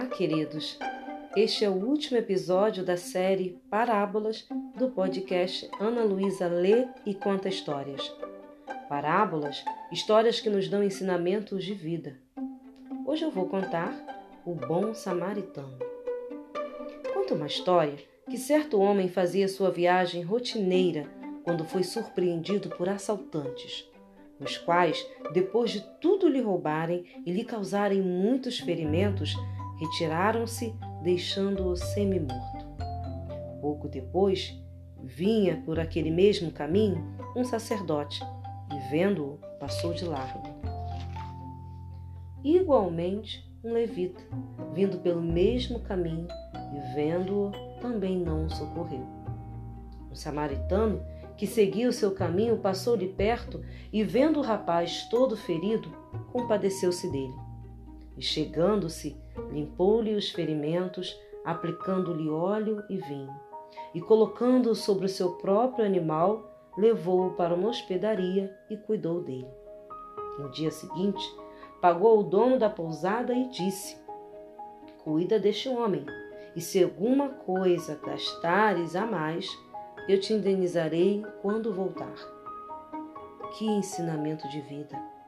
queridos. Este é o último episódio da série Parábolas do podcast Ana Luísa Lê e Conta Histórias. Parábolas, histórias que nos dão ensinamentos de vida. Hoje eu vou contar o bom samaritano. Conta uma história que certo homem fazia sua viagem rotineira quando foi surpreendido por assaltantes os quais, depois de tudo lhe roubarem e lhe causarem muitos ferimentos, retiraram-se, deixando-o semi-morto. Pouco depois, vinha por aquele mesmo caminho um sacerdote e, vendo-o, passou de largo. Igualmente, um levita, vindo pelo mesmo caminho e, vendo-o, também não o socorreu. Um samaritano que seguia o seu caminho, passou de perto e, vendo o rapaz todo ferido, compadeceu-se dele. E, chegando-se, limpou-lhe os ferimentos, aplicando-lhe óleo e vinho. E, colocando-o sobre o seu próprio animal, levou-o para uma hospedaria e cuidou dele. No dia seguinte, pagou o dono da pousada e disse: Cuida deste homem, e se alguma coisa gastares a mais, eu te indenizarei quando voltar. Que ensinamento de vida!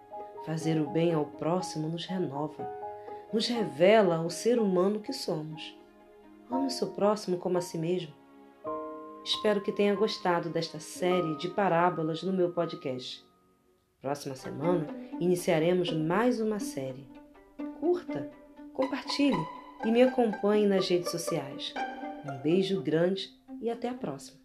Fazer o bem ao próximo nos renova, nos revela o ser humano que somos. Ame o seu próximo como a si mesmo. Espero que tenha gostado desta série de parábolas no meu podcast. Próxima semana iniciaremos mais uma série. Curta, compartilhe e me acompanhe nas redes sociais. Um beijo grande e até a próxima.